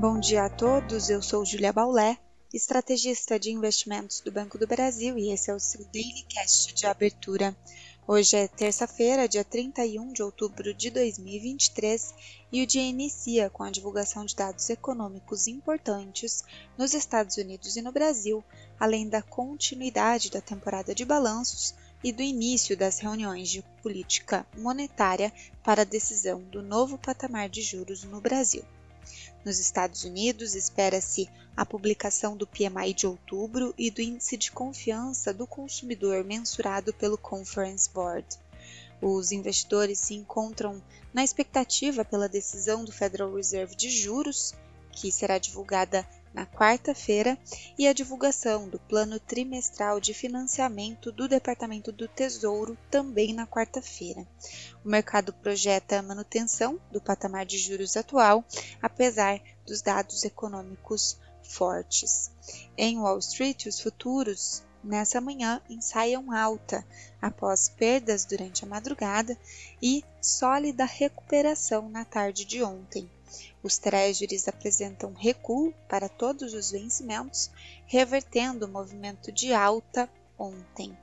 Bom dia a todos, eu sou Julia Baulé, estrategista de investimentos do Banco do Brasil e esse é o seu Daily Cast de abertura. Hoje é terça-feira, dia 31 de outubro de 2023 e o dia inicia com a divulgação de dados econômicos importantes nos Estados Unidos e no Brasil, além da continuidade da temporada de balanços e do início das reuniões de política monetária para a decisão do novo patamar de juros no Brasil. Nos Estados Unidos, espera-se a publicação do PMI de outubro e do Índice de Confiança do Consumidor mensurado pelo Conference Board. Os investidores se encontram na expectativa pela decisão do Federal Reserve de juros, que será divulgada na quarta-feira, e a divulgação do plano trimestral de financiamento do Departamento do Tesouro também na quarta-feira. O mercado projeta a manutenção do patamar de juros atual, apesar dos dados econômicos fortes. Em Wall Street, os futuros nessa manhã ensaiam alta após perdas durante a madrugada e sólida recuperação na tarde de ontem. Os treasuries apresentam recuo para todos os vencimentos, revertendo o movimento de alta ontem.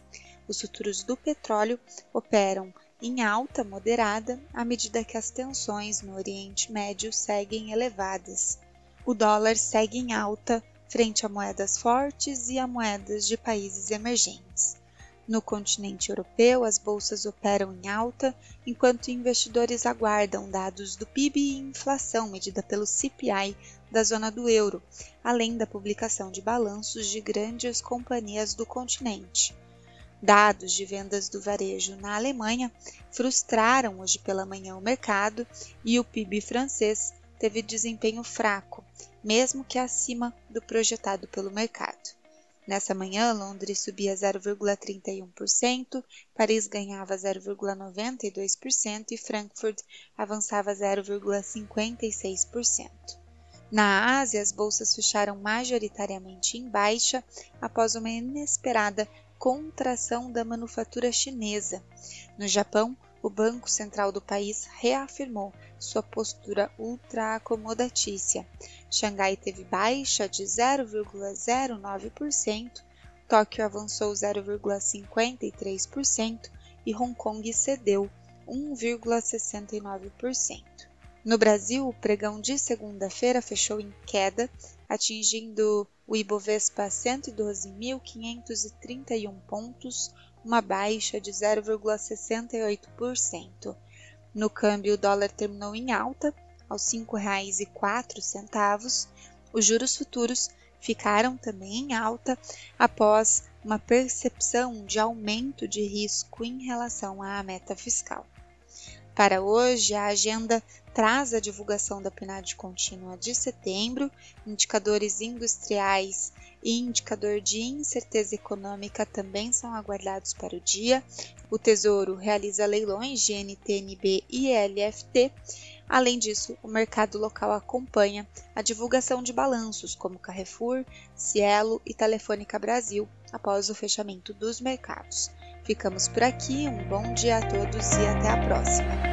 Os futuros do petróleo operam em alta moderada à medida que as tensões no Oriente Médio seguem elevadas. O dólar segue em alta frente a moedas fortes e a moedas de países emergentes. No continente europeu, as bolsas operam em alta, enquanto investidores aguardam dados do PIB e inflação medida pelo CPI da zona do euro, além da publicação de balanços de grandes companhias do continente. Dados de vendas do varejo na Alemanha frustraram hoje pela manhã o mercado e o PIB francês teve desempenho fraco, mesmo que acima do projetado pelo mercado. Nessa manhã, Londres subia 0,31%, Paris ganhava 0,92% e Frankfurt avançava 0,56%. Na Ásia, as bolsas fecharam majoritariamente em baixa após uma inesperada contração da manufatura chinesa. No Japão, o Banco Central do país reafirmou sua postura ultra-acomodatícia. Xangai teve baixa de 0,09%, Tóquio avançou 0,53% e Hong Kong cedeu 1,69%. No Brasil, o pregão de segunda-feira fechou em queda, atingindo o Ibovespa 112.531 pontos, uma baixa de 0,68%. No câmbio, o dólar terminou em alta, aos R$ 5,04. Os juros futuros ficaram também em alta após uma percepção de aumento de risco em relação à meta fiscal. Para hoje, a agenda traz a divulgação da PNAD contínua de setembro, indicadores industriais e indicador de incerteza econômica também são aguardados para o dia. O Tesouro realiza leilões de NTNB e LFT. Além disso, o mercado local acompanha a divulgação de balanços como Carrefour, Cielo e Telefônica Brasil após o fechamento dos mercados. Ficamos por aqui, um bom dia a todos e até a próxima!